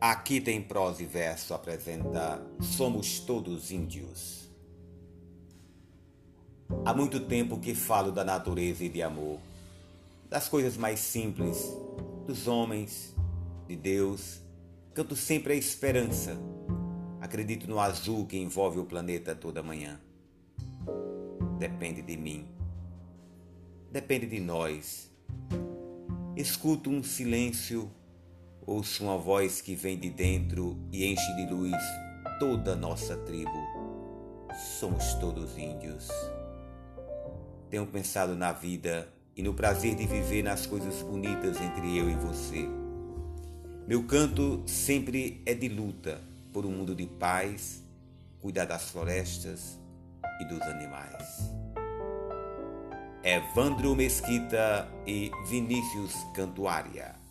Aqui tem prosa e verso apresenta Somos Todos Índios. Há muito tempo que falo da natureza e de amor, das coisas mais simples, dos homens, de Deus. Canto sempre a esperança. Acredito no azul que envolve o planeta toda manhã. Depende de mim. Depende de nós. Escuto um silêncio Ouço uma voz que vem de dentro e enche de luz toda nossa tribo. Somos todos índios. Tenho pensado na vida e no prazer de viver nas coisas bonitas entre eu e você. Meu canto sempre é de luta por um mundo de paz, cuidar das florestas e dos animais. Evandro Mesquita e Vinícius Cantuária.